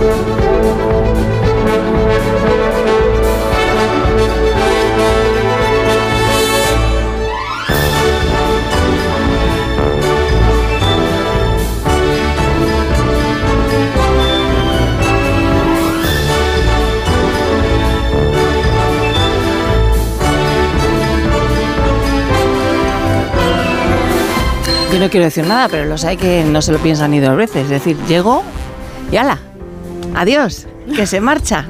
Yo no quiero decir nada, pero los hay que no se lo piensan ni dos veces. Es decir, llego y ala, adiós, que se marcha.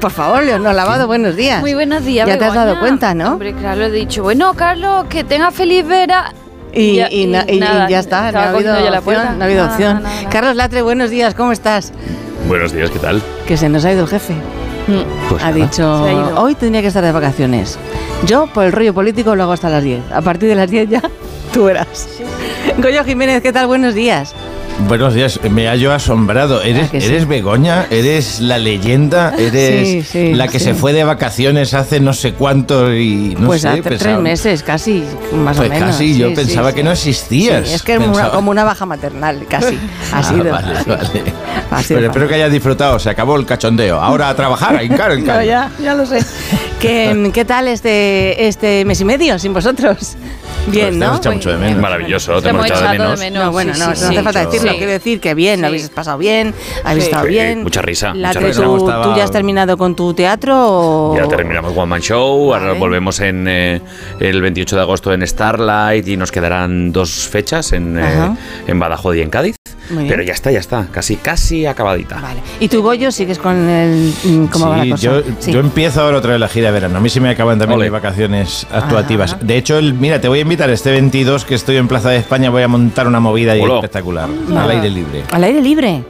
Por favor, Leonor Lavado, buenos días. Muy buenos días. Ya te has dado Begoña. cuenta, ¿no? Hombre, claro, lo he dicho. Bueno, Carlos, que tenga feliz vera. Y, ya- y na- y- y nada, ya está, no ha habido opción. no ha habido Nada, opción. nada, nada, nada. Carlos Latre, buenos días, ¿cómo estás? Buenos días, ¿qué tal? Que se nos ha ido el jefe. Mm. Pues ha nada. dicho, ha hoy tendría que estar de vacaciones. Yo, por el rollo político, lo hago hasta las 10. A partir de las 10 ya, tú verás. Goyo Jiménez, ¿qué tal? Buenos días. Buenos días, me hallo asombrado. ¿Eres, ¿A que sí? eres Begoña? ¿Eres la leyenda? ¿Eres Sí, sí, la que se fue de vacaciones hace no sé cuánto y no pues sé? hace tres meses, casi, más Pues o menos. casi, yo pensaba que no existías. Es que Pensaba- como una baja maternal, casi. Ha Ah, sido. vale, vale. Ha sido Pero espero que hayas disfrutado, se acabó el cachondeo. Ahora a trabajar, a hincar el No, ya, ya lo sé. ¿Qué, ¿Qué tal este, este mes y medio sin vosotros? Bien, te ¿no? hemos echado mucho de menos. Maravilloso, te Te hemos echado de echado menos. de menos. No, bueno, no, no hace falta decirlo. Quiero decir que bien, lo habéis pasado bien, habéis estado bien. mucha risa, La mucha que risa. tú, ya has terminado con tu teatro o... Ya terminamos One Man Show, ahora volvemos en eh, el 28 de agosto en Starlight y nos quedarán dos fechas en, eh, en Badajoz y en Cádiz. Pero ya está, ya está, casi, casi acabadita. Vale. ¿Y tú, Goyo, sigues con el... ¿Cómo va la Sí, cosa? yo, Sí. yo empiezo ahora otra vez la gira de verano. A mí se me acaban también Ole. mis vacaciones actuativas. Ajá. De hecho, el, mira, te voy a invitar este 22 que estoy en Plaza de España. Voy a montar una movida espectacular, al aire libre. ¿Al aire libre?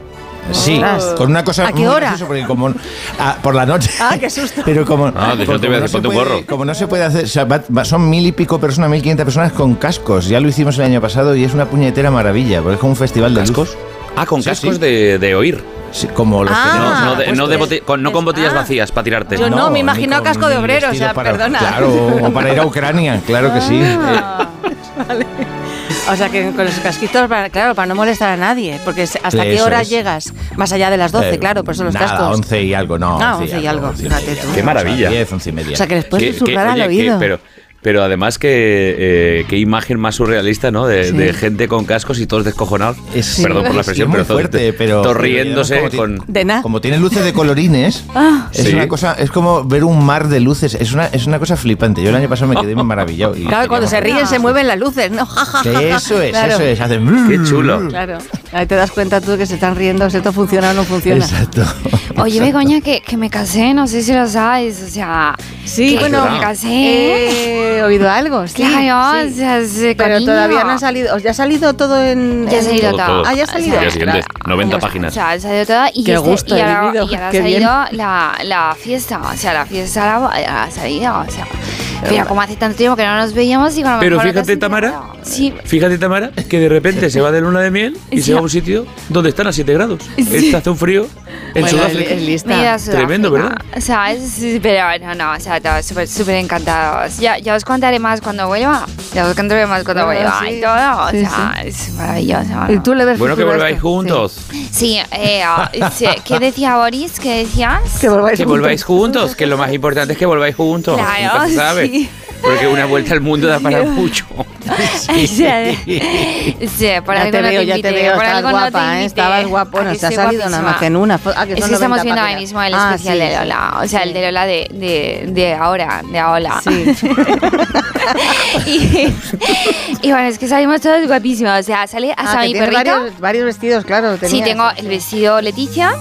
Sí, con una cosa ¿A qué muy hora? graciosa, porque como ah, por la noche. Ah, qué susto. Pero como Ah, hecho como te voy a no decir, un puede- gorro. Como no se puede hacer, o sea, va- va- son mil y pico personas, mil quinientas personas con cascos. Ya lo hicimos el año pasado y es una puñetera maravilla, porque es como un festival de ¿Cascos? luz. Ah, con Sí, cascos sí. De, de oír. Sí, como los Ah, que No, tenemos no, de, no, de bote- con, no con botellas Ah. vacías para tirarte. Yo no, me ni imagino casco de obrero, o sea, para- perdona. Claro, o para ir a Ucrania, claro que sí. Ah, vale. O sea que con los casquitos, para- claro, para no molestar a nadie. Porque ¿hasta qué Eso hora es. llegas? Más allá de las 12, Eh, claro, por eso los nada, cascos. 11 y algo, no. Ah, 11 y algo, once y fíjate media, tú. Qué maravilla. o sea, 10, 11 y media. O sea que les puedes susurrar al oído. pero, pero además que eh, qué imagen más surrealista, ¿no? De, Sí. de gente con cascos y todos descojonados. Es- Perdón por la es expresión, muy pero fuerte, pero- todos riéndose como con. De nada. Como tiene luces de colorines, Ah. es Sí. una cosa, es como ver un mar de luces. Es una, es una cosa flipante. Yo el año pasado me quedé maravillado. y Claro, cuando se ríen se mueven las luces, ¿no? Eso es, Claro. eso es. Hacen. Qué chulo. Claro. Ahí te das cuenta tú que se están riendo, si esto funciona o no funciona. Exacto. Oye, Begoña, que, que me casé, no sé si lo sabes, o sea... Sí, bueno, me casé. He oído algo, sí. Claro, sí. o sea, se- Pero cariño. todavía no ha salido. ¿Ya ha salido todo en.? Ya ha salido Todo, todo. todo. Ah, ya ha salido. O sea, Día siguiente, la- 90 o páginas. sea, ha salido todo y, Qué este- gusto y he ahora, vivido, y ahora ha qué bien. salido la, la fiesta. O sea, la fiesta la- ha salido. O sea, pero como hace tanto tiempo que no nos veíamos y con Pero no fíjate, Tamara. Sí. Fíjate, Tamara, que de repente se va de luna de miel y Sí. se va a un sitio donde están a 7 grados. Este hace un frío en Bueno, Sudáfrica. es lista. Me he ido a Tremendo, Sudáfrica. ¿verdad? O sea, es, pero no, no, o sea, todos súper, súper encantados. Ya, ya os contaré más cuando vuelva. Ya os contaré más cuando Ah, vuelva sí. y todo. O Sí, sea, es maravilloso. ¿Y tú le ves Bueno, que volváis esto? juntos. Sí, eh, ah, sí, ¿qué decía Boris? ¿Qué decías? Sí. Que volváis Que juntos. volváis juntos, que lo más importante es que volváis juntos. Claro, Nunca se sabe. Sí. Porque una vuelta al mundo da para mucho. Sí, sí, por ya algo te no veo, te ya te veo, estabas algo no te guapa, ¿eh? Estabas guapa. ¿A Bueno, que se ha salido nada más en una. foto. Ah, que Es son que estamos 90 viendo ahora mismo el Ah, especial sí, de sí. Lola, o sea, el de Lola de, de, de ahora, de ahora. Sí. y, y bueno, es que salimos todos guapísimos, o sea, sale hasta Ah, mi perrito. varios, varios vestidos, claro. Sí, tenías. tengo el vestido Leticia.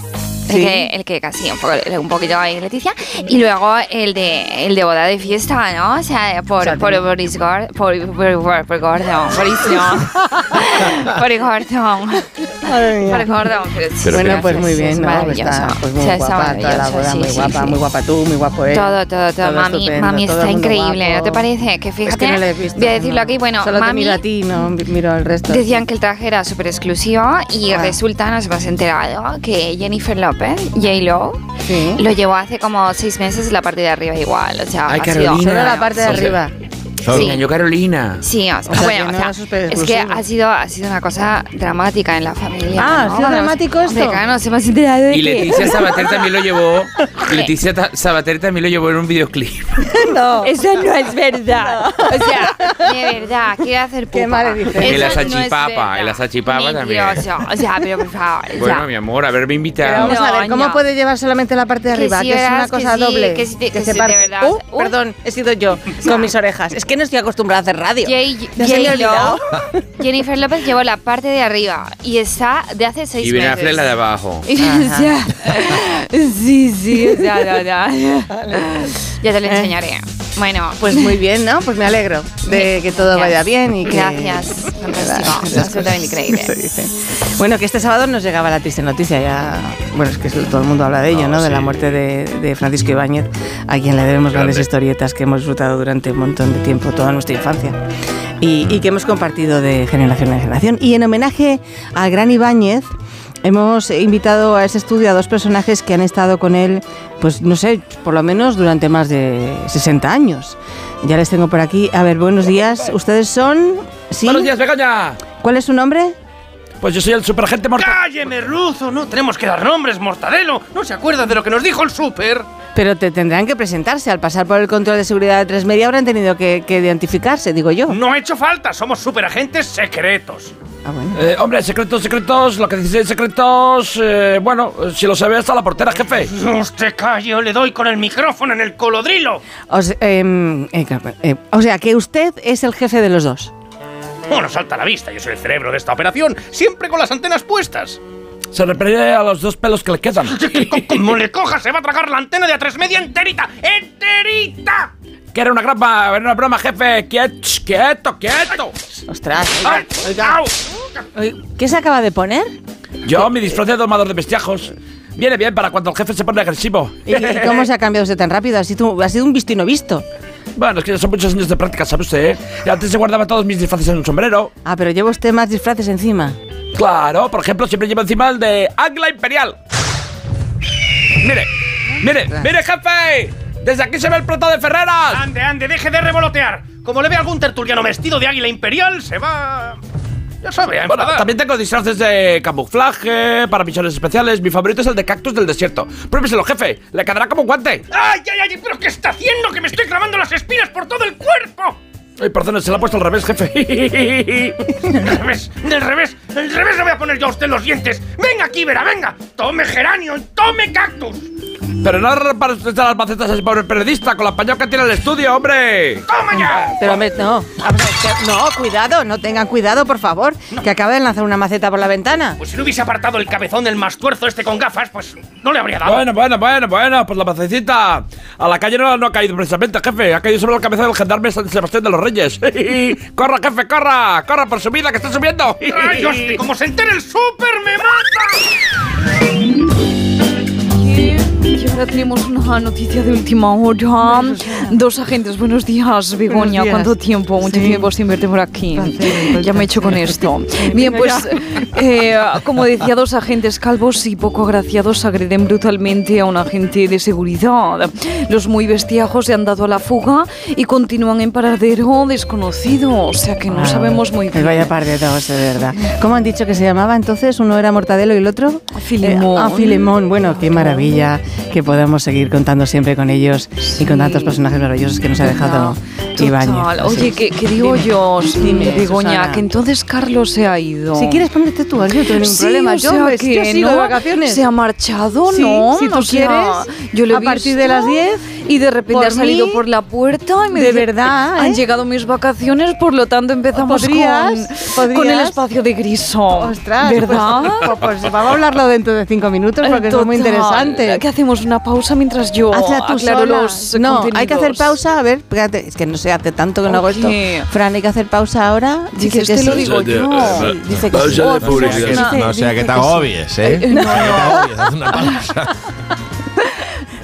El, Sí. que, el que casi un, poco, un poquito ahí Leticia y luego el de el de boda de fiesta no o sea por O sea, por Boris Gordon por, por, por, por Gordon Boris no por Gordon por Gordon pero Pero bueno, pues muy bien, es ¿no? maravilloso. Está pues muy O sea, guapa, toda la boda, sí, muy guapa, sí. muy guapa tú, muy guapo él. todo, todo, todo. Mami, estupendo, mami todo está el increíble, ¿no te guapo. parece? Que fíjate, Es que no lo he visto. voy a decirlo no. aquí, bueno, Solo te mami miro a ti, no miro al resto. decían que el traje era súper exclusivo y Ah. resulta, nos hemos enterado, que Jennifer López, J-Lo, Sí. lo llevó hace como seis meses la parte de arriba igual, o sea, Ay, ha sido- Carolina. Solo la parte de arriba. Solo. Sí. Engañó Carolina. Sí, o sea, O sea, que bueno, no o sea, es que exclusivo. ha sido, ha sido una cosa dramática en la familia. Ah, ¿ha ¿no? sido Cuando dramático nos- esto? Hombre, claro, nos hemos enterado de Y que- Leticia Sabater también lo llevó. Leticia Ta- Sabater también lo llevó en un videoclip. no. Eso no es verdad. O sea, de verdad, quiero hacer pupa. Qué madre dice. Eso es salchipapa, verdad. en la salchipapa también. Mentiroso. O sea, pero por favor. o Bueno, sea, mi amor, haberme Pero invitado. vamos a No, ver, ¿cómo no. puede llevar solamente la parte de Que arriba? sí, Que, es una que cosa sí, doble. que sí, que se sí, de parte. verdad. Uh, Uh. perdón, he sido yo con mis orejas. Es que no estoy acostumbrada a hacer radio. J- Ya se me ha J-Lo, olvidado. Jennifer López llevó la parte de arriba y está de hace seis Y Ben meses. Affleck la de abajo. Y sí, sí, sea, no, no. Ya te lo enseñaré. Bueno, Pues muy bien, ¿no? Pues me alegro de que todo Gracias. vaya bien y que... Gracias, fantástico, absolutamente increíble. Bueno, que este sábado nos llegaba la triste noticia, ya, bueno, es que todo el mundo habla de ello, ¿no? De la muerte de, de Francisco Ibáñez, a quien le debemos grandes Grande. historietas que hemos disfrutado durante un montón de tiempo, toda nuestra infancia, y, y que hemos compartido de generación en generación. Y en homenaje al gran Ibáñez, hemos invitado a ese estudio a dos personajes que han estado con él, pues no sé, por lo menos durante más de 60 años. Ya les tengo por aquí. A ver, buenos días. ¿Ustedes son...? ¿Sí? Buenos días, Begoña. ¿Cuál es su nombre? Pues yo soy el superagente mortal. ¡Cálleme, Ruzo! No tenemos que dar nombres, Mortadelo. ¿No se acuerda de lo que nos dijo el súper? Pero te tendrán que presentarse. Al pasar por el control de seguridad de tres media habrán tenido que, que identificarse, digo yo. No ha hecho falta, somos superagentes secretos. Ah, bueno. Eh, hombre, secretos, secretos, lo que dice secretos, eh, bueno, si lo sabe hasta la portera, jefe. Usted calle o le doy con el micrófono en el colodrilo. O, se- em, eh, eh, o sea, que usted es el jefe de los dos. Bueno, salta a la vista, yo soy el cerebro de esta operación, siempre con las antenas puestas. Se refiere a los dos pelos que le quedan. Co- Como le coja, se va a tragar la antena de a tres media enterita. ¡Enterita! Que era una broma, era una broma, jefe. Quieto, quieto, quieto. Ostras. ¡Ay! ¡Au! Oiga, ¿Qué se acaba de poner? Yo, mi disfraz de domador de bestiajos. Viene bien para cuando el jefe se pone agresivo. ¿Y, y cómo se ha cambiado usted tan rápido? Ha sido, ha sido un visto y no visto. Bueno, es que ya son muchos años de práctica, ¿sabe usted? eh? Y antes se guardaba todos mis disfraces en un sombrero. Ah, pero lleva usted más disfraces encima. Claro, por ejemplo, siempre llevo encima el de Águila Imperial. Mire, mire, mire, jefe. Desde aquí se ve el plato de Ferreras. Ande, ande, deje de revolotear. Como le ve algún tertuliano vestido de águila imperial, se va. Ya sabe, a Bueno, también tengo disfraces de camuflaje para misiones especiales. Mi favorito es el de cactus del desierto. Pruébeselo, jefe. Le quedará como un guante. ¡Ay, ay, ay! ¿Pero qué está haciendo? ¡Que me estoy clavando las espinas por todo el cuerpo! Ay, perdón, se lo ha puesto al revés, jefe. Del revés, del revés, del revés le voy a poner yo a usted los dientes. Venga aquí, verá, venga. Tome geranio, tome cactus. Pero no para usted las macetas a ese pobre periodista con la pañón que tiene el estudio, hombre. Toma ya. Pero no. Vamos a ver, que- No, cuidado, no tengan cuidado, por favor. Que acaba de lanzar una maceta por la ventana. Pues si no hubiese apartado el cabezón del mastuerzo este con gafas, pues no le habría dado. Bueno, bueno, bueno, bueno, pues la macecita a la calle no, no ha caído precisamente, jefe. Ha caído sobre la cabeza del gendarme San Sebastián de los Reyes. ¡Corra, jefe, corra! ¡Corra por su vida, que está subiendo! ¡Ay, hostia! Como se entere el súper, me mata. Y ahora tenemos una noticia de última hora. Dos agentes, buenos días, Begoña. días. ¿Cuánto tiempo? Mucho Sí. tiempo sin verte por aquí. Placer, Ya me he hecho con esto. Bien, pues, eh, como decía, dos agentes calvos y poco agraciados agreden brutalmente a un agente de seguridad. Los muy bestiajos se han dado a la fuga y continúan en paradero desconocido. O sea que no sabemos muy bien. vaya par de dos, de verdad. ¿Cómo han dicho que se llamaba entonces? Uno era Mortadelo y el otro? Filemón. Eh, ah, Filemón. Bueno, qué maravilla que podamos seguir contando siempre con ellos y con tantos personajes maravillosos que nos ha dejado Total. Ibáñez. Oye, Sí. ¿qué, qué digo Dime, yo, dime, Begoña? Susana. Que entonces Carlos se ha ido. Si quieres ponerte tú, yo no tengo ningún Sí, problema. o Yo, sea que yo sigo no, de vacaciones. Se ha marchado, Sí, ¿no? si tú O sea, quieres, yo lo he a partir de visto las 10, Y de repente ha salido mí, por la puerta y me de dice, verdad, Han ¿eh? llegado mis vacaciones, por lo tanto empezamos ¿Podrías? con, con el espacio de Griso. Ostras, ¿Verdad? Pues, pues vamos a hablarlo dentro de cinco minutos porque es muy Total. interesante. Que hacemos una pausa mientras yo Hazla tú aclaro sola. los No, hay que hacer pausa. A ver, espérate, es que no sé, hace tanto que no hago esto. Fran, hay que hacer pausa ahora. Dice que te lo digo yo. Sí, dice que Pausa sí. de Oh, pues, publicidad. dice- No, o sea, que te agobies, ¿eh? Eh, no, haz una pausa.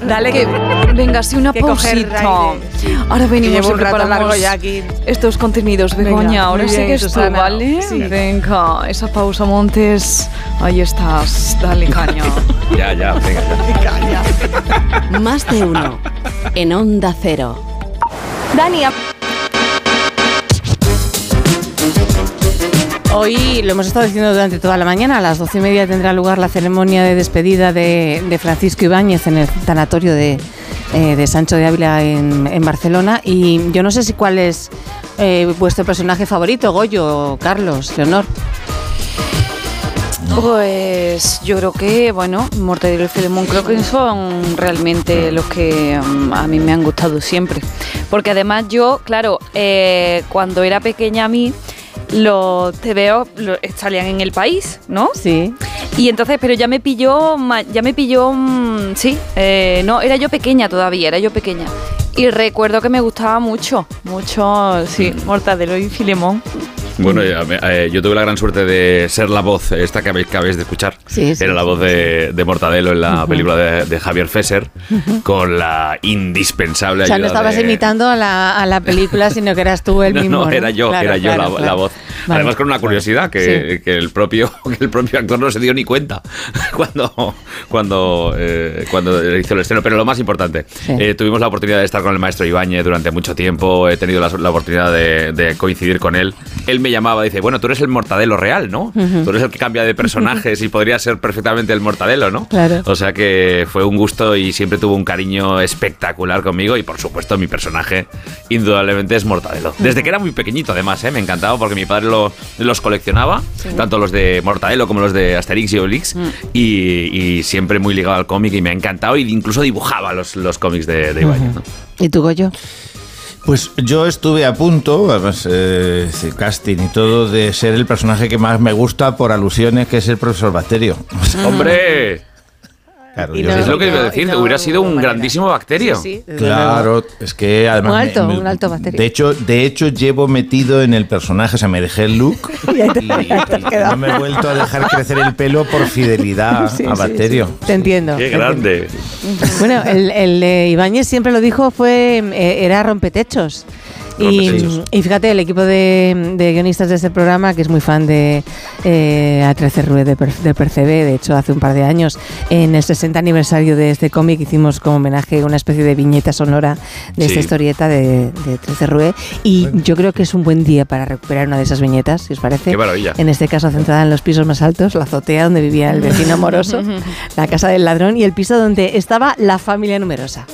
Dale que venga, sí, una que pausita. sí. Ahora venimos ya aquí. estos contenidos, Venga, Begoña. Ahora muy bien, sigues tú, Susana. ¿vale? Sí. Venga, esa pausa, Montes. Ahí estás, dale caña. Ya, ya, venga, ya. Más de uno. En Onda Cero. Dani, Hoy lo hemos estado diciendo durante toda la mañana, a las doce y media tendrá lugar la ceremonia de despedida de, de Francisco Ibáñez en el tanatorio de, eh, de Sancho de Ávila en, Barcelona. Y yo no sé si cuál es eh, vuestro personaje favorito, Goyo, Carlos, Leonor. Pues yo creo que, bueno, Mortadelo y Filemón creo que son realmente los que mm, a mí me han gustado siempre. Porque además yo, claro, eh, cuando era pequeña a mí, los TVO lo- salían en el país, ¿no? Sí. Y entonces, pero ya me pilló, ya me pilló, mm, sí, eh, no, era yo pequeña todavía, era yo pequeña. Y recuerdo que me gustaba mucho, mucho, sí, Mortadelo y Filemón. Bueno, eh, yo tuve la gran suerte de ser la voz, esta que habéis, que habéis de escuchar. Sí, sí, Era la voz de, de Mortadelo en la película de, de Javier Fesser, con la indispensable O sea, no estabas de- imitando a la, a la película, sino que eras tú el no, mismo. no, era yo, Claro, era yo claro, la, claro. la voz. Vale. Además con una curiosidad que, Sí. que el propio que el propio actor no se dio ni cuenta cuando cuando eh, cuando hizo el estreno. Pero lo más importante, eh, tuvimos la oportunidad de estar con el maestro Ibáñez durante mucho tiempo. He tenido la, la oportunidad de, de coincidir con él. Él me llamaba, dice, bueno, tú eres el mortadelo real, ¿no? Tú eres el que cambia de personajes y podría ser perfectamente el mortadelo, ¿no? Claro. O sea que fue un gusto y siempre tuvo un cariño espectacular conmigo y por supuesto mi personaje indudablemente es Mortadelo. Desde que era muy pequeñito además, ¿eh? me encantaba porque mi padre lo- los coleccionaba, tanto los de Mortadelo como los de Asterix y Obelix y, y siempre muy ligado al cómic y me ha encantado e incluso dibujaba los, los cómics de, de ¿no? ¿Y tú, Goyo? Pues yo estuve a punto, además, eh, casting y todo, de ser el personaje que más me gusta por alusiones, que es el profesor Bacterio. ¡Hombre! Claro, Y yo- no- es lo que iba a decir, no hubiera sido un manera. grandísimo bacterio. Sí. Claro, es que además. Un alto, un alto bacterio. De hecho, de hecho, llevo metido en el personaje, o sea, me dejé el look y, y no me he vuelto a dejar crecer el pelo por fidelidad Sí, a sí, Bacterio. sí. Te entiendo. ¡Qué te entiendo. grande! Bueno, el, el de Ibáñez siempre lo dijo, fue eh, era rompetechos. Y, y fíjate, el equipo de, de guionistas de este programa, que es muy fan de eh, A13 Rue de, de Percebe, de hecho hace un par de años, en el 60 aniversario de este cómic hicimos como homenaje una especie de viñeta sonora de Sí. esta historieta de, de 13 Rue. Y yo creo que es un buen día para recuperar una de esas viñetas, si os parece. ¡Qué maravilla! En este caso centrada en los pisos más altos, la azotea donde vivía el vecino amoroso, la casa del ladrón y el piso donde estaba la familia numerosa.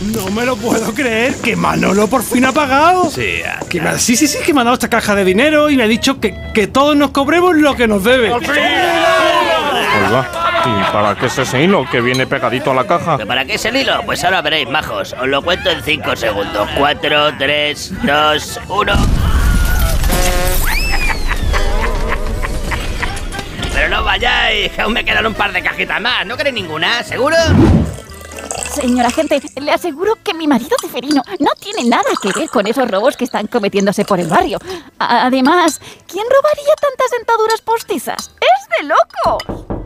No me lo puedo creer que Manolo por fin ha pagado. Sí, Que me ha- sí, sí, sí, que me ha dado esta caja de dinero y me ha dicho que, que todos nos cobremos lo que nos debe. Oiga, ¿y para qué es ese hilo que viene pegadito a la caja? ¿Para qué es el hilo? Pues ahora veréis, majos. Os lo cuento en 5 segundos. 4, 3, 2, 1. Pero no vayáis, que aún me quedan un par de cajitas más. ¿No queréis ninguna? ¿Seguro? Señora agente, le aseguro que mi marido Ceferino no tiene nada que ver con esos robos que están cometiéndose por el barrio. Además, ¿quién robaría tantas dentaduras postizas? ¡Es de loco!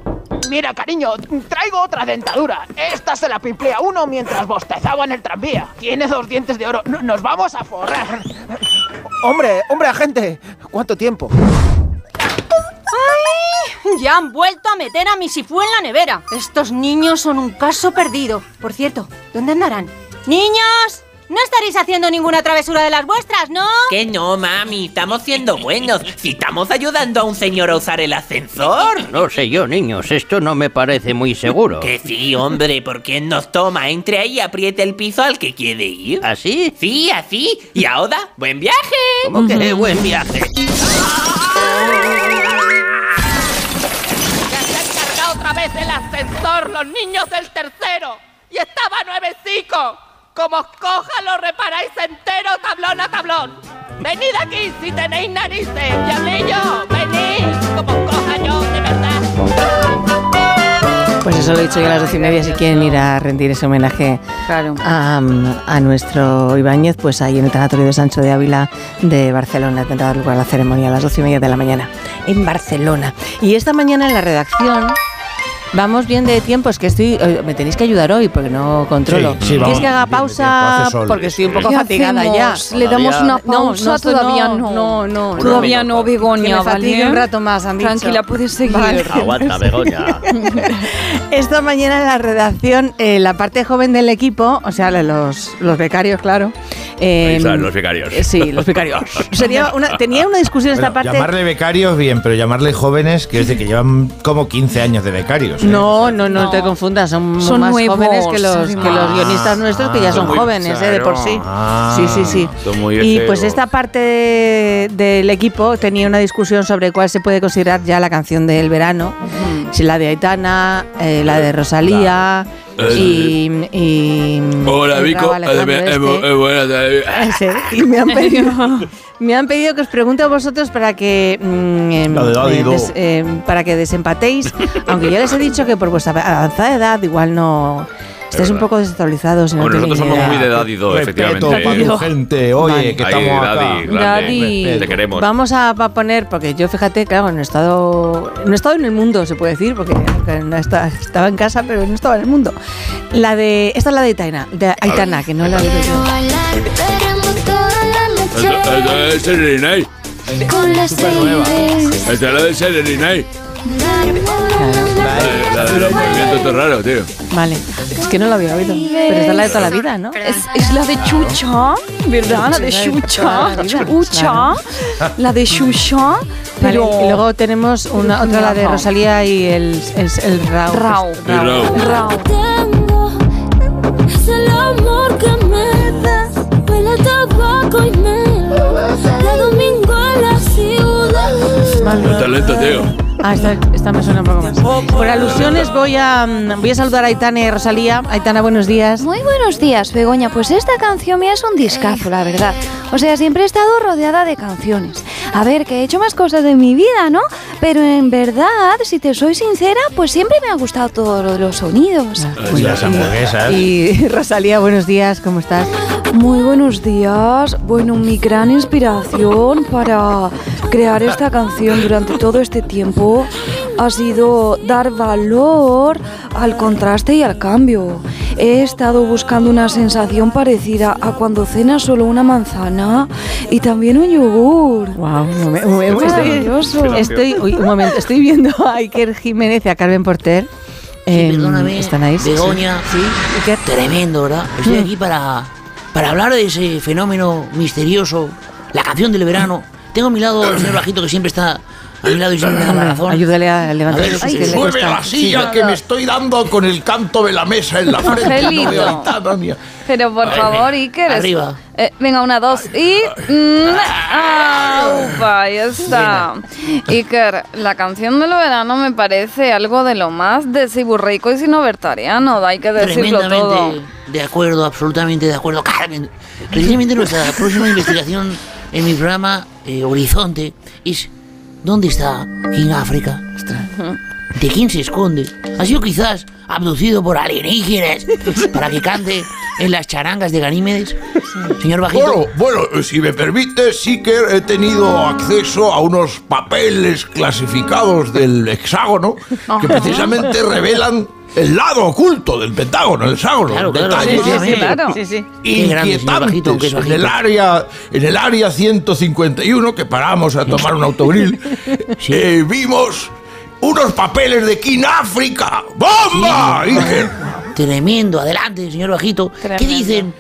Mira, cariño, traigo otra dentadura. Esta se la pimplé a uno mientras bostezaba en el tranvía. Tiene dos dientes de oro. No- Nos vamos a forrar. Hombre, hombre, agente. ¿Cuánto tiempo? Ya han vuelto a meter a mi sifú en la nevera. Estos niños son un caso perdido. Por cierto, ¿dónde andarán? ¡Niños! No estaréis haciendo ninguna travesura de las vuestras, ¿no? Que no, mami. Estamos siendo buenos. Si estamos ayudando a un señor a usar el ascensor. No sé yo, niños, esto no me parece muy seguro. Que sí, hombre, porque nos toma. Entre ahí y apriete el piso al que quiere ir. ¿Así? Sí, así. Y ahora, buen viaje. ¿Cómo que buen viaje? Ya otra vez el ascensor los niños del tercero. Y estaba nuevecico. Como os coja lo reparáis entero tablón a tablón. Venid aquí si tenéis narices. Diablillo, venid. Como os coja yo, de verdad. Pues eso lo he dicho yo a las doce y media, si quieren ir a rendir ese homenaje Claro. a, a nuestro Ibáñez, pues ahí en el Tanatorio de Sancho de Ávila de Barcelona tendrá lugar la ceremonia a las doce y media de la mañana en Barcelona. Y esta mañana en la redacción Vamos bien de tiempo, es que estoy. eh, Me tenéis que ayudar hoy porque no controlo. Sí, sí, vamos ¿Quieres que haga pausa? sol. Porque estoy un poco ¿Qué fatigada ya. ¿Le damos una pausa? No, no, todavía no. No, no. Todavía no, Begoña, Que me fatigue ¿vale? un rato más, han dicho. Tranquila, puedes seguir. Vale. Aguanta, Begoña. Esta mañana en la redacción, eh, la parte joven del equipo, o sea, los, los becarios, claro. eh, están los becarios. eh, Sí, los becarios. Sería una, tenía una discusión esta parte. Llamarle becarios bien, pero llamarle jóvenes, que es de que llevan como 15 años de becarios. No, no, no, te confundas, son, Son más nuevos, jóvenes que los, que los además. guionistas nuestros, que ya son muy- jóvenes, eh, de por sí. Ah. Sí, sí, sí. Son muy Y pues esta parte de- del equipo tenía una discusión sobre cuál se puede considerar ya la canción del verano, si la de Aitana, eh, la de Rosalía y, y Hola, Vico. Eh, eh, este. eh. Y me han pedido, me han pedido que os pregunte a vosotros para que mm, em, La de Daddy eh, Do. des- em, para que desempatéis, aunque ya les he dicho que por vuestra avanzada edad igual no estáis un verdad. poco no Bueno, nosotros somos idea. muy de Daddy Do, efectivamente. para gente, oye, Vale. que Ahí, estamos acá. Daddy, grande. Daddy. Te queremos. Vamos a, a poner, porque yo fíjate, claro, no he estado, no he estado en el mundo, se puede decir, porque no esta- estaba en casa, pero no estaba en el mundo. La de, esta es la de Aitana, de Aitana, que no la digo yo. Esta es Serenay. Esta es la de Serenay. La, de los movimientos todo raro, tío. Vale, es que no la había oído, pero es la de toda la vida, ¿no? Es, es la de Chucha, ¿verdad? La de Chucha. Chucha. La de Chucha. Vale, Pero. y luego tenemos una, otra, la de. Rosalía y el, el, el Rao. Rao. Rao. Rao. tengo es el amor que me das. Huele a tabaco y mel. Ciudad. Está lento, tío. Ah, esta, esta me suena un poco más. Por alusiones voy a, mm, voy a saludar a Aitana y Rosalía. Aitana, buenos días. Muy buenos días, Begoña. Pues esta canción mía es un discazo, la verdad. O sea, siempre he estado rodeada de canciones. A ver, que he hecho más cosas de mi vida, ¿no? Pero en verdad, si te soy sincera, pues siempre me ha gustado todo lo de los sonidos. Y las hamburguesas. Y Rosalía, buenos días, ¿cómo estás? Muy buenos días. Bueno, mi gran inspiración para crear esta canción durante todo este tiempo ha sido dar valor al contraste y al cambio. He estado buscando una sensación parecida a cuando cenas solo una manzana y también un yogur. Wow, estoy, Maravilloso. estoy, uy, un momento, estoy viendo a Iker Jiménez y a Carmen Porter. Em, Perdóname, ¿Están ahí? Sí, Begoña. Sí, Iker. Tremendo, ¿verdad? Estoy Mm. aquí para, para hablar de ese fenómeno misterioso, la canción del verano. Tengo a mi lado el señor Bajito que siempre está a mi lado y siempre me da la razón. Ayúdale a levantar A ver, mueve cuesta. la silla, Sí. que me estoy dando con el canto de la mesa en la frente, no veo. Pero por favor, Iker. Arriba. Eh, venga, una, dos y. mm, ¡Aupa! Ahí está. Iker, la canción del verano me parece algo de lo más desiburrico y sinobertariano, hay que decirlo todo. De acuerdo, absolutamente de acuerdo, Carmen. Precisamente nuestra próxima investigación en mi programa eh, Horizonte es ¿dónde está King África? ¿De quién se esconde? ¿Ha sido quizás abducido por alienígenas para que cante en las charangas de Ganímedes? Señor Bajito. Bueno, bueno, si me permite, sí que he tenido acceso a unos papeles clasificados del hexágono que precisamente revelan el lado oculto del pentágono, el hexágono. Claro, claro, Detalles sí, sí, sí, claro. Sí, Bajito, inquietantes. En el área, en el área 151 que paramos a tomar un autogrill, eh, vimos unos papeles de King África. ¡Bomba! Tremendo, adelante, señor Bajito. ¿Qué dicen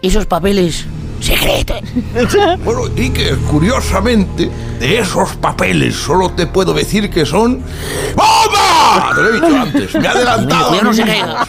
esos papeles secretos? Bueno, y que curiosamente, de esos papeles solo te puedo decir que son. Te lo he dicho antes, me he adelantado. Cuidado no se caiga.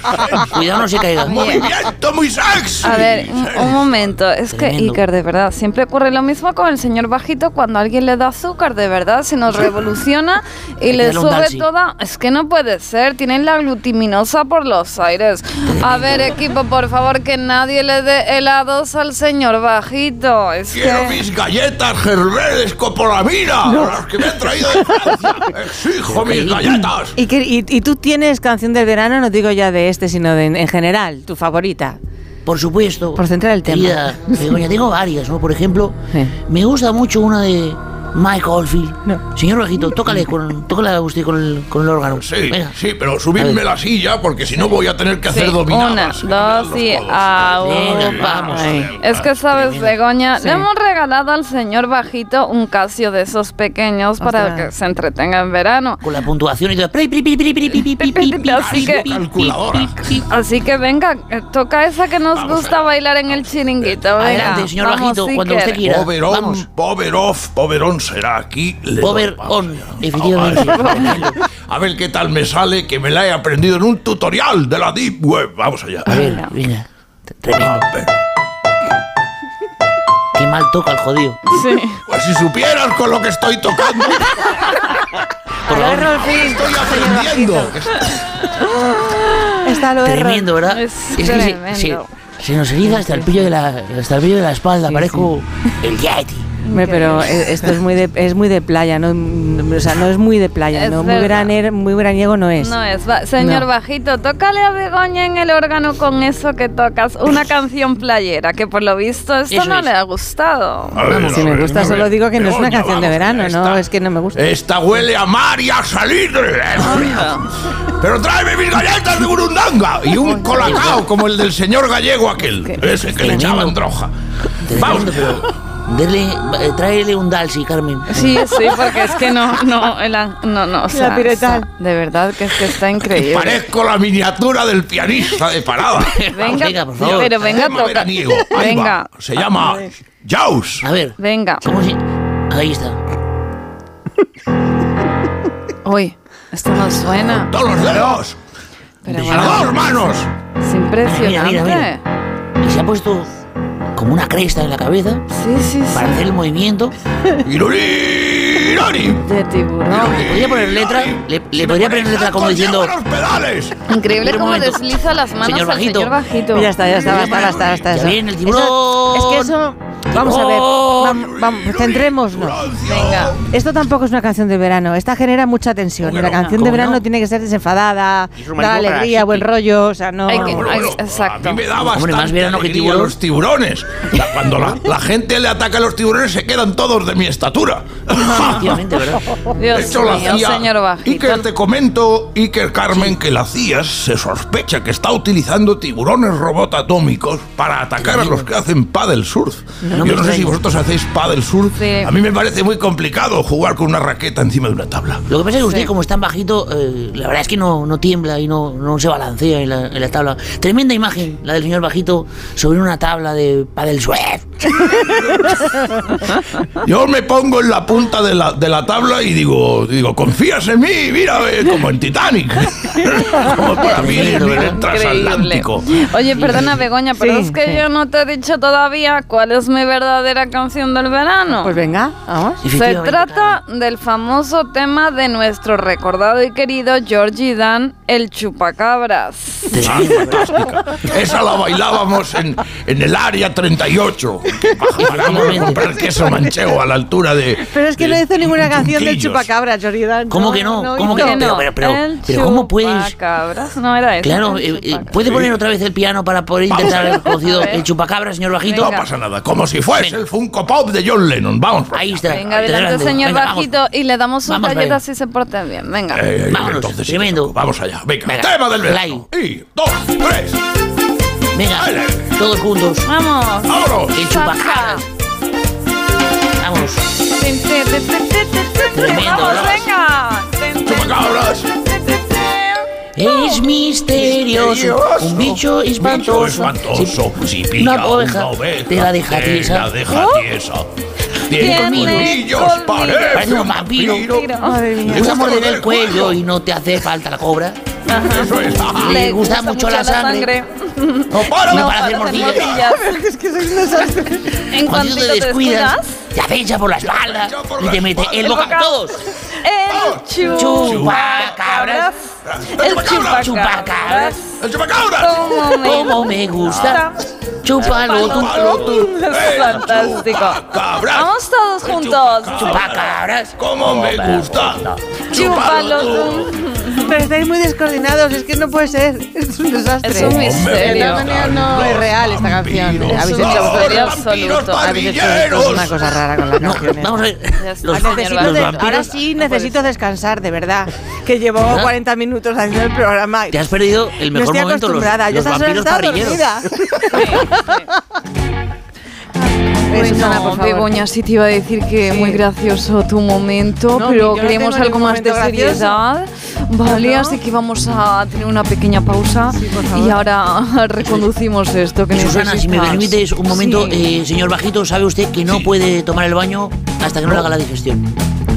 Cuidado no se caiga. ¡Movimiento muy sexy! A ver, un, un momento, es que Tremendo. Iker, de verdad, siempre ocurre lo mismo con el señor Bajito cuando alguien le da azúcar, de verdad, se nos revoluciona y que le sube toda... Es que no puede ser, tienen la glutiminosa por los aires. A ver, equipo, por favor, que nadie le dé helados al señor Bajito. Es Quiero que... mis galletas gerbeles copolamina, las que me han traído de Francia. Exijo mis galletas. ¿Y, qué- y- y tú tienes canción del verano, no digo ya de este, sino de, en general, tu favorita? Por supuesto. Por centrar el tema. Querida Begoña, tengo varias, ¿no? Por ejemplo, Sí. me gusta mucho una de Mike Oldfield. Señor Bajito, tócale, con, tócale a usted con el, con el órgano. Sí, sí, pero subidme la silla porque si no voy a tener que hacer dominadas. Una, dos y a vamos. Ay. Es que sabes, Begoña, le hemos regalado al señor Bajito un Casio de esos pequeños para que se entretenga en verano. Con la puntuación y todo. Así que, así que venga, eh, toca esa que nos gusta bailar en el chiringuito. Venga. Adelante, señor Bajito, cuando usted quiera. Poverón, poverón, poverón será aquí. Doy- on, efectivamente. A ver qué tal me sale, que me la he aprendido en un tutorial de la Deep Web. Vamos allá. A ver, venga. Tremendo. A ver. Qué mal toca el jodido. Sí. Pues si supieras con lo que estoy tocando. Por favor. Estoy aprendiendo. Está lo. Tremendo, ¿verdad? Es que se, tremendo. se- se nos eriza hasta el pillo de la, hasta el pillo de la espalda. Parezco el Yeti. Hombre, pero eh, esto es muy de, es muy de playa, no, o sea, no es muy de playa, Es no, muy, veraner- muy veraniego no es. No es, va- señor No. Bajito, tócale a Begoña en el órgano con eso que tocas, una canción playera, que por lo visto esto Eso no es. le ha gustado. A ver, si a me gusta, solo digo que no es una canción de verano, no, esta- es que no me gusta. Esta huele a mar y a salir. Pero tráeme mis galletas de burundanga y un colacao como el del señor gallego aquel. Ese que le echaban droga. Vamos. Dele, eh, tráele un Dalsi, Carmen. Sí, sí, porque es que no, no, el an- no, no, o sea, piretal. o sea, de verdad que es que está increíble. Parezco la miniatura del pianista de parada. Venga, Venga, por favor. pero venga, Tema toca. veraniego. Ahí Venga, va. Se llama Jaws. A ver, venga. ¿cómo se.? Ahí está. Uy, esto no suena. Todos los dedos. Pero A bueno, dos manos. es impresionante. Mira, mira, Y se ha puesto como una cresta en la cabeza Sí, sí, para sí. hacer el movimiento. De tiburón. Le podría poner letra, le, le podría poner letra como diciendo. los pedales. Increíble cómo momento. desliza las manos Señor al Bajito. señor Bajito. Ya está, ya está, basta, basta, basta. Ya eso. viene el Eso- tiburón. es que eso. Vamos a ver. Vamos, vamos, centrémonos. Venga. Esto tampoco es una canción de verano. Esta genera mucha tensión. Y la canción de ¿Cómo verano no? tiene que ser desenfadada, Es dar romántico para alegría, buen rollo. O sea, no. Hay que- Bueno, hay- bueno, exacto. A mí me da bastante Hombre, más verano que alegría tiburón. los tiburones. La- cuando la, la gente le ataca a los tiburones se quedan todos de mi estatura. Efectivamente, ¿verdad? Dios De hecho, la mío, CIA, señor Bajito. Iker, te comento, Iker Carmen, que la CIA se sospecha que está utilizando tiburones robot atómicos para atacar a los que hacen paddle surf. No Yo no sé si vosotros hacéis paddle surf. Sí. A mí me parece muy complicado jugar con una raqueta encima de una tabla. Lo que pasa es que usted, Sí. como es tan bajito, eh, la verdad es que no, no tiembla y no, no se balancea en la, en la tabla. Tremenda imagen, la del señor bajito sobre una tabla de paddle surf. Yo me pongo en la punta de la, de la tabla y digo, digo, confías en mí, mira, eh, como en Titanic. como para mí en el transatlántico. Oye, perdona, Begoña, pero Sí, es que yo no te he dicho todavía cuál es mi verdadera canción del verano. Pues venga, vamos. Se trata del famoso tema de nuestro recordado y querido Georgie Dan, el chupacabras. Ah, fantástica. Esa la bailábamos en, en el área 38. que Bajamos a comprar queso manchego a la altura de. Pero es que no de- hizo ninguna canción del Junquillos. chupacabra, Jordan. ¿Cómo que no? ¿Cómo que ¿Por no? Pero, pero, pero, el pero ¿cómo puedes...? chupacabras, no era eso. Claro, eh, eh, chupacabras. ¿puede poner otra vez el piano para poder intentar el conocido el chupacabra, señor bajito? No pasa nada, como si fuese el Funko Pop de John Lennon. Vamos. Ahí está. Venga, adelante, señor Venga, vamos. Bajito, y le damos sus Vamos, galletas si se porten bien. Venga. Eh, Vámonos, entonces tremendo. vamos allá. Venga, Venga, tema del verano. Y dos, tres. Venga, Dale. todos juntos. Vamos. ¡Vámonos! El chupacabras. Vamos. Tremendo, venga. ¡Chupacabras! Es misterioso, un bicho espantoso. Bicho espantoso. Si pilla Una oveja, oveja, te la deja te tiesa. la deja Oh. tiesa. Tiene Tiene colmillos, colmillos. parece Parece un vampiro. Le gusta morder el cuello y no te hace falta la cobra. Eso es. Le gusta mucho la sangre. No para, No no para hacer morcillas. Es que un desastre. En cuanto te descuidas, te acecha por la espalda por y la te mete espalda. el El boca todos. El Chupacabras. El Chupacabras. chupacabras. ¡El chupacabras! Como me Como me gusta. Chúpalo tú. Es ¡El fantástico. Vamos todos juntos. chupacabras. ¡Cómo me gusta! Chúpalo tú. Pero estáis muy descoordinados, es que no puede ser. Es un desastre. Es un misterio. Maneras, no es real esta canción. Habéis hecho Misterio vosotros- absoluto. Habéis hecho una cosa rara con las canciones. Vamos a ver. Los, Ah, necesito los de- vampiros. ahora sí necesito descansar, de verdad. Que llevo ¿Verdad? 40 minutos haciendo el programa. Te has perdido el No mejor estoy momento, los, acostumbrada. Yo parrilleros. dormida. Bueno, Susana, por favor. Begoña, sí te iba a decir que muy gracioso tu momento, No, pero no queremos algo más de gracioso. seriedad. Vale, así que vamos a tener una pequeña pausa y ahora reconducimos esto que Susana, si me permites un momento, Sí. eh, señor Bajito, ¿sabe usted que no puede tomar el baño hasta que no le haga la digestión?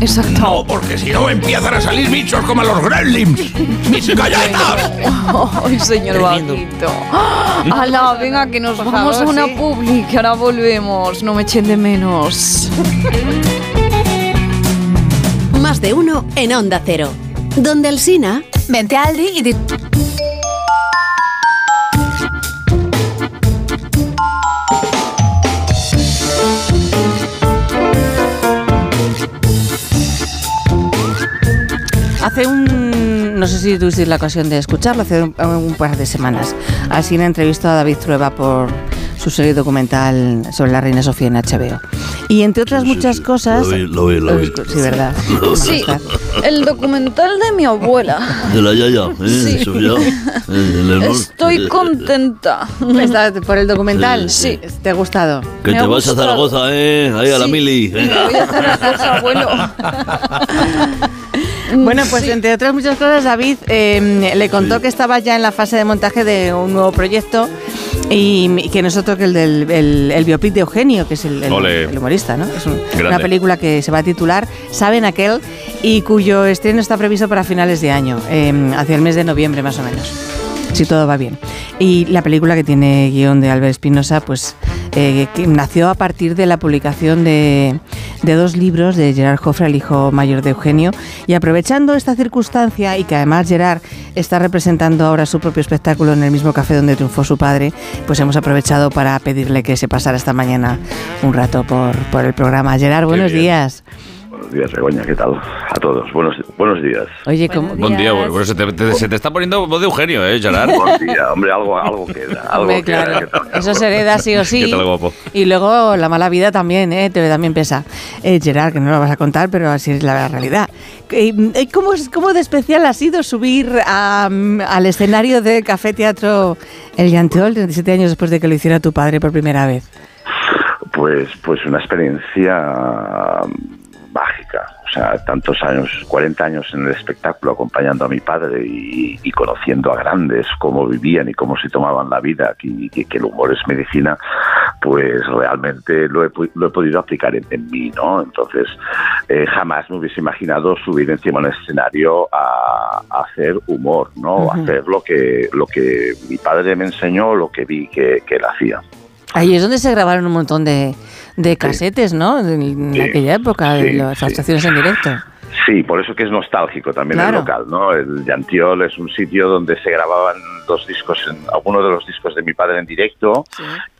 Exacto. No, porque si no empiezan a salir bichos como los gremlins. ¡Mis galletas! Ay, señor Tremendo. Bajito. Ala, venga, que nos Por vamos favor, a una sí. publi, que ahora volvemos. No me echen de menos. Más de uno en Onda Cero. Donde el Sina. Vente a Aldi y Hace un. No sé si tuvisteis la ocasión de escucharlo, hace un, un par de semanas. Así en entrevista a David Trueba por su serie documental sobre la reina Sofía en HBO. Y entre otras muchas cosas. Lo vi, lo vi, lo vi. Sí, ¿verdad? Sí, el documental de mi abuela. De la Yaya, ¿eh? Sí. Sofía. Eh. Estoy contenta. ¿Está ¿Por el documental? Sí. ¿Te ha gustado? Que Me te vas a gustado. Zaragoza, ¿eh? Ahí a la Sí. mili. venga. Voy a una cosa, abuelo. Bueno, pues entre otras muchas cosas, David eh, le contó que estaba ya en la fase de montaje de un nuevo proyecto y, y que no es otro que el del el, el biopic de Eugenio, que es el, el- humorista, ¿no? Es un- una película que se va a titular Saben aquel y cuyo estreno está previsto para finales de año, eh, hacia el mes de noviembre más o menos. Si todo va bien. Y la película que tiene guion de Albert Espinosa, pues eh, que nació a partir de la publicación de, de dos libros de Gerard Joffre, el hijo mayor de Eugenio. Y aprovechando esta circunstancia y que además Gerard está representando ahora su propio espectáculo en el mismo café donde triunfó su padre, pues hemos aprovechado para pedirle que se pasara esta mañana un rato por, por el programa. Gerard, buenos días. Buenos días, Begoña, ¿qué tal? A todos, buenos, buenos días. Oye, ¿cómo? Buen día, bueno, se, te, te- se te está poniendo voz de Eugenio, ¿eh, Gerard? Buen día, hombre, algo, algo queda. Algo Hombre, queda, claro. ¿qué tal, Eso se hereda sí o sí. ¿Qué tal, guapo? Y luego la mala vida también, ¿eh? Te también pesa. Eh, Gerard, que no lo vas a contar, pero así es la realidad. Eh, eh, ¿Cómo, cómo de especial ha sido subir a, al escenario de Café Teatro El Llanteol 37 años después de que lo hiciera tu padre por primera vez? Pues, pues una experiencia mágica. O sea, tantos años, 40 años en el espectáculo acompañando a mi padre y, y conociendo a grandes cómo vivían y cómo se tomaban la vida, y que, que el humor es medicina, pues realmente lo he, lo he podido aplicar en, en mí, ¿no? Entonces, eh, jamás me hubiese imaginado subir encima de un escenario a, a hacer humor, ¿no? Ujú. Hacer lo que, lo que mi padre me enseñó, lo que vi que, que él hacía. Ahí es donde se grabaron un montón de, de casetes, ¿no? En, Sí. aquella época, de Sí, las sí. actuaciones en directo. Sí, por eso que es nostálgico también Claro. el local, ¿no? El Llantiol es un sitio donde se grababan dos discos, en, algunos de los discos de mi padre en directo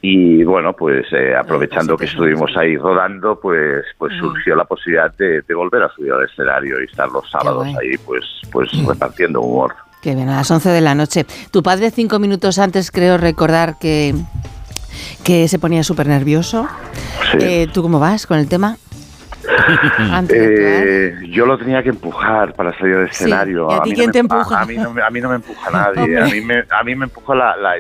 y bueno, pues eh, aprovechando que estuvimos ahí rodando, pues pues surgió la posibilidad de, de volver a subir al escenario y estar los sábados ahí pues pues repartiendo humor. Qué bien, a las 11 de la noche. Tu padre cinco minutos antes creo recordar que, que se ponía súper nervioso. Sí. Eh, ¿Tú cómo vas con el tema? Eh, yo lo tenía que empujar para salir del Sí, escenario. ¿y a ti mí quién no te me- empuja? A, a mí no, me- a mí no me empuja nadie. Hombre. a, mí me, a mí me empuja la, la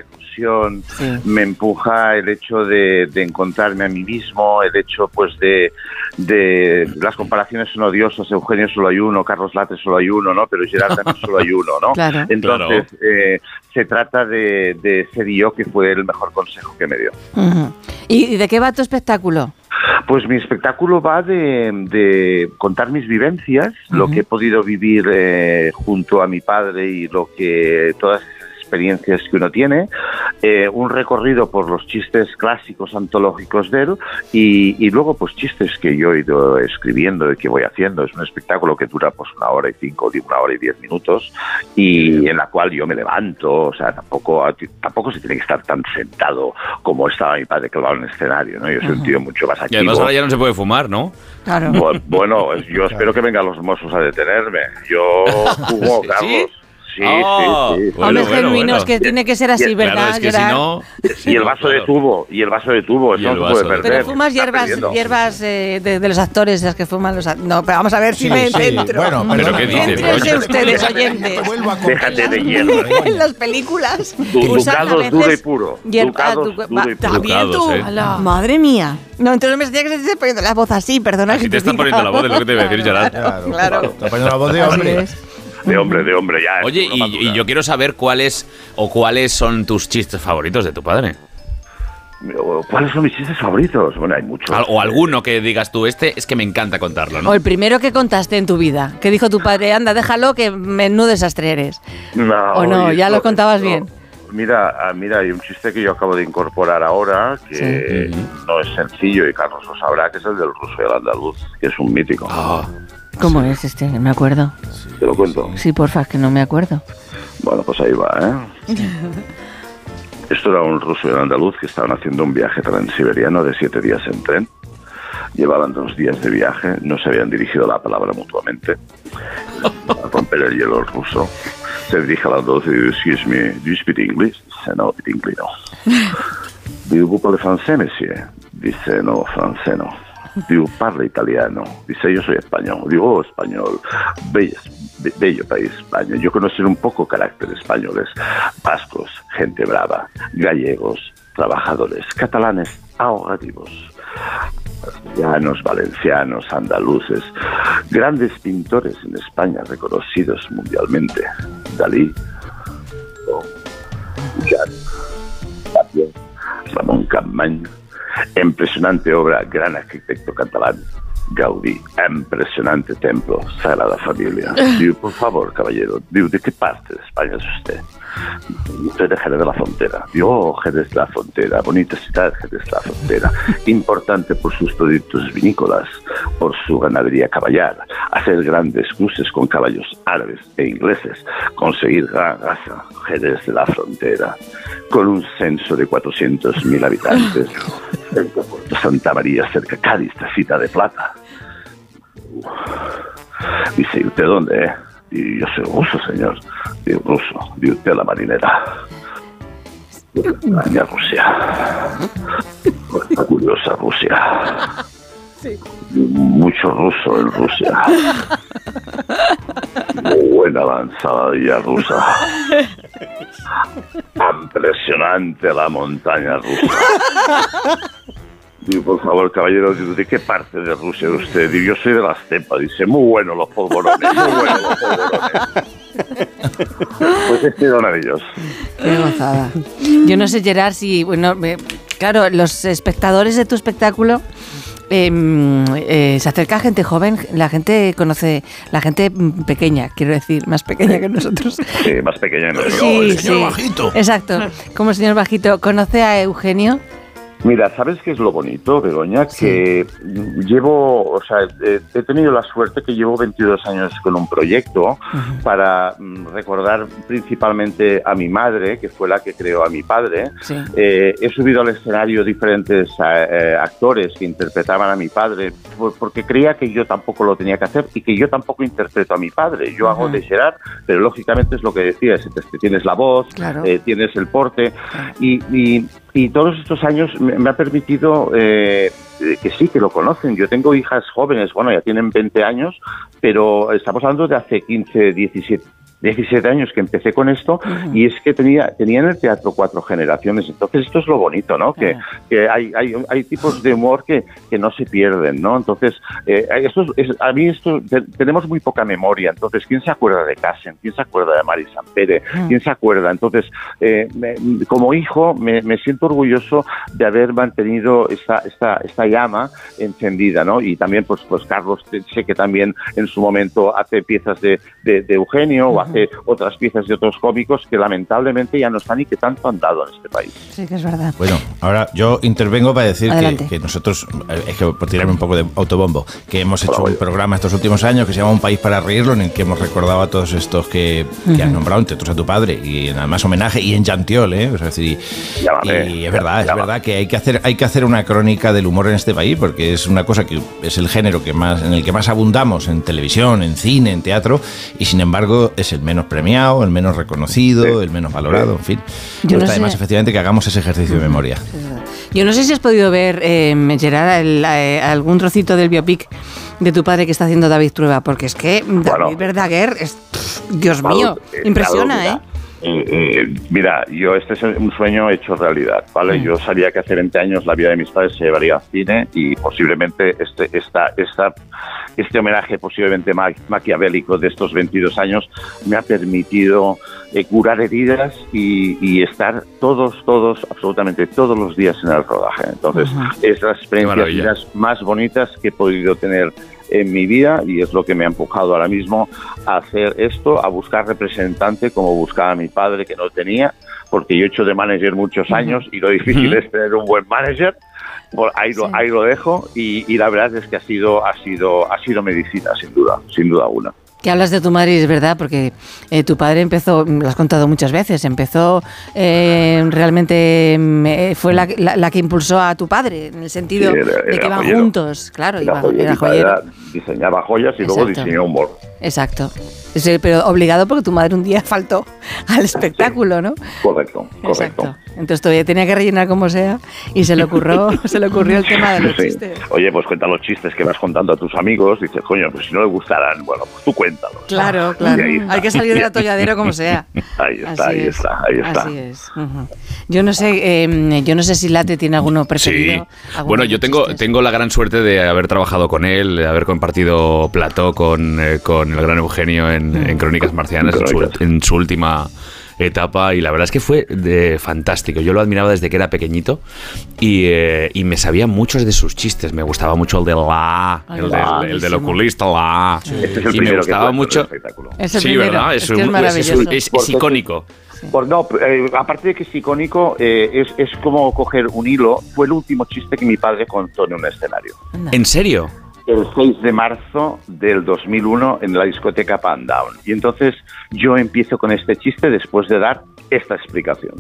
me empuja el hecho de, de encontrarme a mí mismo, el hecho pues de, de las comparaciones son odiosas. Eugenio solo hay uno, Carlos Latre solo hay uno, ¿no? Pero Gerard también solo hay uno, ¿no? Claro. Entonces eh, se trata de, de ser yo que fue el mejor consejo que me dio. ¿Y y de qué va tu espectáculo? Pues mi espectáculo va de, de contar mis vivencias, lo que he podido vivir eh, junto a mi padre y lo que todas esas experiencias que uno tiene, eh, un recorrido por los chistes clásicos antológicos de él y, y luego pues chistes que yo he ido escribiendo y que voy haciendo. Es un espectáculo que dura pues una hora y cinco, una hora y diez minutos y en la cual yo me levanto, o sea, tampoco, tampoco se tiene que estar tan sentado como estaba mi padre que va en el escenario, ¿no? Yo soy un tío mucho más Y activo. además ahora ya no se puede fumar, ¿no? Bu- Bueno, yo espero que vengan los mozos a detenerme. Yo fumo, Carlos. Sí, Ah, sí, sí. bueno, Hombres genuinos, que tiene que ser así, ¿verdad? Claro, es que si Gerard? no... Y el vaso de tubo, y el vaso de tubo, eso no se puede perder. Pero fumas hierbas, hierbas eh, de, de los actores, las que fuman los... a- No, pero vamos a ver si Sí, me sí, centro. bueno, ¿Pero qué Begoña? ustedes, oyentes. Déjate de hierbas. en las películas Du- usan a ducados veces duro y puro. hierba- Ducados ah, du- duro y puro. ¿eh? Madre mía. No, entonces me decía que se esté poniendo la voz así, perdona. Así que te está poniendo la voz, es lo que te iba a decir, Gerard. Claro, Claro. Está poniendo la voz de hombre. De hombre, de hombre, ya. Oye, y, y yo quiero saber cuáles o cuáles son tus chistes favoritos de tu padre. ¿Cuáles son mis chistes favoritos? Bueno, hay muchos. O alguno que digas tú, este es que me encanta contarlo, ¿no? O el primero que contaste en tu vida, que dijo tu padre, anda, déjalo que menudo desastre eres. No, ¿O no? Ya esto- lo contabas esto- bien. Mira, ah, mira, hay un chiste que yo acabo de incorporar ahora que no es sencillo y Carlos lo sabrá, que es el del ruso y el andaluz, que es un mítico. Ah. ¿Cómo es este? No me acuerdo. Te lo cuento. Sí, porfa, que no me acuerdo. Bueno, pues ahí va, ¿eh? Esto era un ruso y un andaluz que estaban haciendo un viaje transiberiano de siete días en tren. Llevaban dos días de viaje, no se habían dirigido la palabra mutuamente. A romper el hielo el ruso se dirige al andaluz y dice, excuse me, do you speak English? Dice, no, speak English no. Digo, vous parlez français, monsieur? Dice, no, francés no. Digo, parla italiano. Dice, yo soy español. Digo, oh, español. Bello, be- bello país, España. Yo conocer un poco carácter españoles. Vascos, gente brava. Gallegos, trabajadores. Catalanes, ahogativos. Castellanos, valencianos, andaluces. Grandes pintores en España reconocidos mundialmente. Dalí, Ramón Campmany, impresionante obra, gran arquitecto catalán, Gaudí, impresionante templo, Sagrada Familia. Digo, por favor, caballero, digo, ¿de qué parte de España es usted? Usted de Jerez de la Frontera. Digo, oh, Jerez de la Frontera, bonita ciudad, Jerez de la Frontera. Importante por sus productos vinícolas, por su ganadería caballar, hacer grandes cruces con caballos árabes e ingleses, conseguir gran raza, Jerez de la Frontera, con un censo de 400.000 habitantes, cerca Puerto Santa María, cerca Cádiz, tacita de plata. Dice, ¿y usted dónde? eh? Y yo soy ruso, señor. Digo, ruso. ¿Y usted la marinera? Extraña Rusia. Está curiosa Rusia. Mucho ruso en Rusia. Muy buena avanzada rusa. Impresionante la montaña rusa. Digo, por favor, caballero, ¿de qué parte de Rusia es usted? Digo, yo soy de la estepa. Dice, muy bueno los polvorones, muy bueno los polvorones. Pues este era uno de ellos. Qué gozada. Yo no sé, Gerard, si, bueno, me- claro, los espectadores de tu espectáculo em, eh, se acerca gente joven, la gente conoce, la gente mm, pequeña, quiero decir, más pequeña que nosotros. Sí, más pequeño. ¿no? Sí, sí. Exacto. Como el señor Bajito, ¿conoce a Eugenio? Mira, ¿sabes qué es lo bonito, Begoña? Que llevo, o sea, eh, he tenido la suerte que llevo 22 años con un proyecto para mm, recordar principalmente a mi madre, que fue la que creó a mi padre. Sí. Eh, he subido al escenario diferentes eh, eh, actores que interpretaban a mi padre por- porque creía que yo tampoco lo tenía que hacer y que yo tampoco interpreto a mi padre. Yo hago de Gerard, pero lógicamente es lo que decías, tienes la voz, Claro. eh, tienes el porte y, y- y todos estos años me, ha permitido eh, que sí, que lo conocen. Yo tengo hijas jóvenes, bueno, ya tienen 20 años, pero estamos hablando de hace 15, 17. 17 años que empecé con esto y es que tenía, tenía en el teatro cuatro generaciones. Entonces esto es lo bonito, ¿no? Que, que hay, hay, hay tipos de humor que, que no se pierden, ¿no? Entonces, eh, esto es- a mí esto, te- tenemos muy poca memoria. Entonces, ¿quién se acuerda de Casen? ¿Quién se acuerda de Mari Sampere? ¿Quién se acuerda? Entonces, eh, me- como hijo, me, me siento orgulloso de haber mantenido esta, esta, esta llama encendida, ¿no? Y también, pues, pues Carlos, sé que también en su momento hace piezas de, de- de Eugenio o hace otras piezas de otros cómicos que lamentablemente ya no están y que tanto han dado en este país. Sí, que es verdad. Bueno, ahora yo intervengo para decir que, nosotros, eh, es que por tirarme un poco de autobombo, que hemos hecho un programa estos últimos años que se llama Un País para Reírlo, en el que hemos recordado a todos estos que, que has nombrado, entre otros a tu padre, y además homenaje, y en Chantiol, ¿eh? O sea, es decir, y, Llámame, y es verdad, es verdad que hay que hacer hay que hacer una crónica del humor en este país, porque es una cosa que es el género que más en el que más abundamos en televisión, en cine, en teatro, y sin embargo es el menos premiado, el menos reconocido, el menos valorado, en fin. Yo no Gusta sé- además efectivamente que hagamos ese ejercicio de memoria. Yo no sé si has podido ver, eh, Gerard, el- eh, algún trocito del biopic de tu padre que está haciendo David Trueba, porque es que David Verdaguer es, pff, Dios mío, Eh, impresiona, claro, ¿eh? Eh, eh, mira, yo este es un sueño hecho realidad, ¿vale? Mm. Yo sabía que hace 20 años la vida de mis padres se llevaría al cine y posiblemente este, esta, esta, este homenaje posiblemente ma- maquiavélico de estos 22 años me ha permitido eh, curar heridas y, y estar todos, todos, absolutamente todos los días en el rodaje. Entonces, es las experiencias más bonitas que he podido tener en mi vida y es lo que me ha empujado ahora mismo a hacer esto, a buscar representante como buscaba mi padre que no tenía, porque yo he hecho de manager muchos años y lo difícil Ujú. es tener un buen manager. Por ahí, lo, ahí lo dejo y, y la verdad es que ha sido, ha sido, ha sido medicina, sin duda, sin duda alguna. Que hablas de tu madre y es verdad, porque eh, tu padre empezó, mm, lo has contado muchas veces, empezó eh, realmente, mm, eh, fue la, la- la que impulsó a tu padre, en el sentido Sí, era- de que iban joyero. juntos, claro, Era iban- joyero, era joyero. diseñaba joyas y luego Exacto. diseñó humor. Exacto. Sí, pero obligado porque tu madre un día faltó al espectáculo, ¿no? Correcto, correcto. Exacto. Entonces todavía tenía que rellenar como sea y se le ocurrió, se le ocurrió el tema de los Sí. chistes. Oye, pues cuenta los chistes que vas contando a tus amigos. Dices, coño, pues si no le gustarán, bueno, pues tú cuéntalos. Claro, claro. Hay que salir del atolladero como sea. Ahí está, Así ahí es, está, ahí está. Así es. Ujú. Yo no sé, eh, yo no sé si Late tiene alguno Sí. preferido. alguno Bueno, yo tengo, chistes. tengo la gran suerte de haber trabajado con él, de haber compartido plató con, eh, con el gran Eugenio en, en Crónicas Marcianas en su, en su última etapa y la verdad es que fue de fantástico. Yo lo admiraba desde que era pequeñito y, eh, y me sabía muchos de sus chistes. Me gustaba mucho el de la, Ay, el, la, del, el del oculista, la. Este es el y me gustaba mucho. Es el sí, primero, ¿verdad? es Es, que es un- es- es icónico. Por, no, eh, aparte de que es icónico, eh, es, es como coger un hilo. Fue el último chiste que mi padre contó en un escenario. ¿En serio? El 6 de marzo del 2001 en la discoteca Pan Down. Y entonces yo empiezo con este chiste después de dar esta explicación.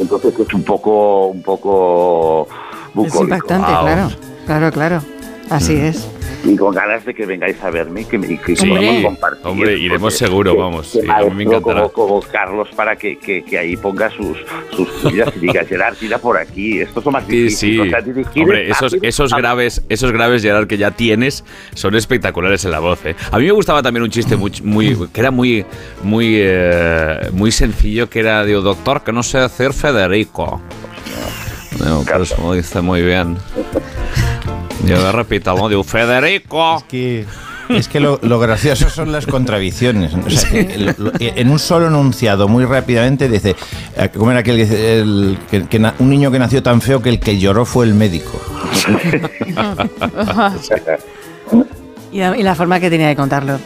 Entonces es un poco, un poco Es bucólico. impactante, Ah, claro. Claro, claro. Así Mm. es. Y con ganas de que vengáis a verme y que, me- que Sí. podamos compartir. Hombre, iremos seguro, que- vamos. que Sí, a mí me encantará. Como, como Carlos para que, que, que ahí ponga sus, sus y diga, Gerard, tira por aquí. Esto es lo más Sí, difícil. sí. O sea, Hombre, es esos, esos graves, esos graves, Gerard, que ya tienes, son espectaculares en la voz. ¿eh? A mí me gustaba también un chiste muy, muy que era muy, muy, eh, muy sencillo, que era de doctor que no sé hacer Federico. No, por eso lo dice muy bien. Yo repítalo, digo, Federico. Es que, es que lo, lo gracioso son las contradicciones. O sea, que lo- lo- en un solo enunciado, muy rápidamente, dice, eh, ¿cómo era aquel que dice? El- que- que na- un niño que nació tan feo que el que lloró fue el médico. Y la, y la forma que tenía de contarlo.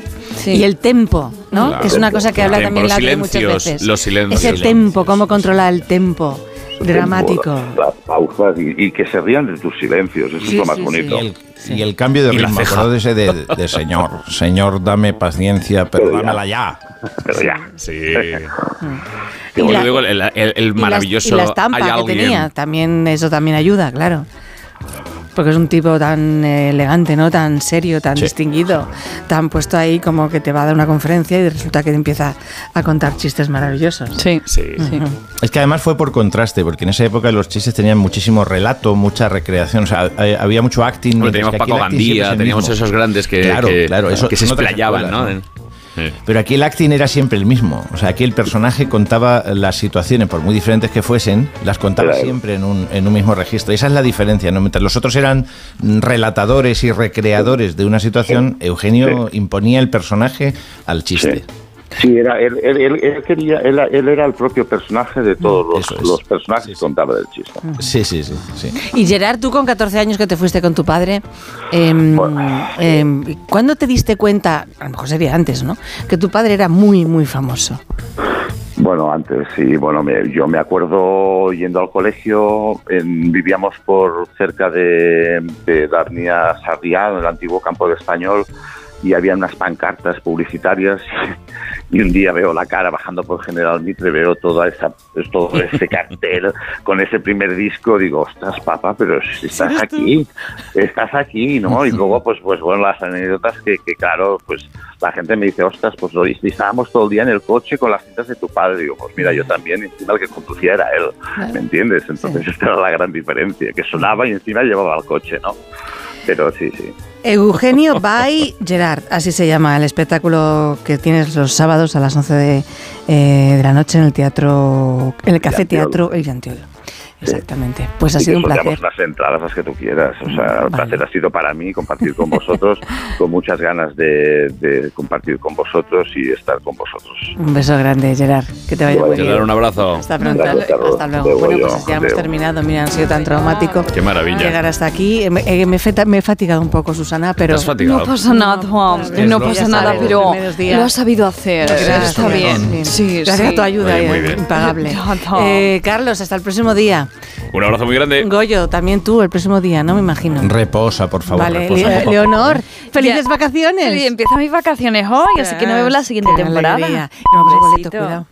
Y el tempo, ¿no? Claro. que es una cosa que habla tempo, también Latre muchas veces. los silencios. Ese tempo, cómo controlar el tempo dramático. Las pausas y, y que se rían de tus silencios. Eso Sí, es lo más sí, bonito. Y el, y el cambio de Y la ritmo, ceja. acuerdo de ese de, de señor, señor, dame paciencia, pero dámela ya. Pero ya. Sí. Y Yo la- digo, el, el- el Y la- maravilloso. Y la estampa hay que tenía, también eso también ayuda, claro. Porque es un tipo tan elegante, ¿no? Tan serio, tan distinguido, tan puesto ahí como que te va a dar una conferencia y resulta que empieza a contar chistes maravillosos. Sí. Sí. Es que además fue por contraste, porque en esa época los chistes tenían muchísimo relato, mucha recreación, o sea, había mucho acting. Mientras teníamos Paco Gandía, teníamos mismo. esos grandes que, Claro, que, claro, eso que se explayaban, ¿no? Pero aquí el acting era siempre el mismo. O sea, aquí el personaje contaba las situaciones, por muy diferentes que fuesen, las contaba Claro. siempre en un, en un mismo registro. Y esa es la diferencia, ¿no? Mientras los otros eran relatadores y recreadores de una situación, Eugenio imponía el personaje al chiste. Sí, era, él, él, él- él quería, él, él era el propio personaje de todos los, los personajes que contaba del chiste. Sí, sí, sí. sí. Y Gerard, tú con 14 años que te fuiste con tu padre, em, ¿cuándo te diste cuenta, a lo mejor sería antes, ¿no? Que tu padre era muy, muy famoso. Bueno, antes sí, bueno, me- yo me acuerdo yendo al colegio, en- vivíamos por cerca de, de Darnia Sarriá, en el antiguo campo de español, y había unas pancartas publicitarias y un día veo la cara bajando por General Mitre, veo toda esa, todo ese cartel con ese primer disco, digo, ostras, papá, pero estás aquí, estás aquí, ¿no? Y luego, pues, pues bueno, las anécdotas que, que, claro, pues la gente me dice, ostras, pues lo estábamos todo el día en el coche con las cintas de tu padre. Digo, pues mira, yo también, encima el que conducía era él, ¿me entiendes? Entonces esta era la gran diferencia, que sonaba y encima llevaba el coche, ¿no? Pero sí, sí. Eugenio by Gerard, así se llama el espectáculo que tienes los sábados a las 11 de, eh, de la noche en el teatro, en el Café. Teatro El Llantiol. Exactamente. Pues ha Y sido un placer. las entradas las que tú quieras. O sea, el placer ha sido para mí compartir con vosotros, con muchas ganas de, de compartir con vosotros y estar con vosotros. Un beso grande, Gerard. Que te vaya muy bien. Gerard, un abrazo. Hasta pronto. Gracias. Hasta luego. Bueno, yo, pues ya hemos terminado. Mira, han sido tan traumático. Qué maravilla. Llegar hasta aquí. Eh, Me, eh, me me he fatigado un poco, Susana, pero. ¿Te has fatigado? No pasa nada, Juan. Es No lo- pasa nada, sabes, pero lo has sabido hacer. Gracias, Está bien. Juan. Sí, Gracias sí. a tu ayuda, Oye, muy eh, bien. impagable. Eh, Carlos, hasta el próximo día. Un abrazo muy grande. Goyo, también tú, el próximo día, ¿no? Me imagino. Reposa, por favor. Vale, reposa, Le- por favor. Leonor, felices Ya. vacaciones. Sí, empiezan mis vacaciones hoy, así que no veo la siguiente Qué temporada. No, pues, boleto, Besito. cuidado.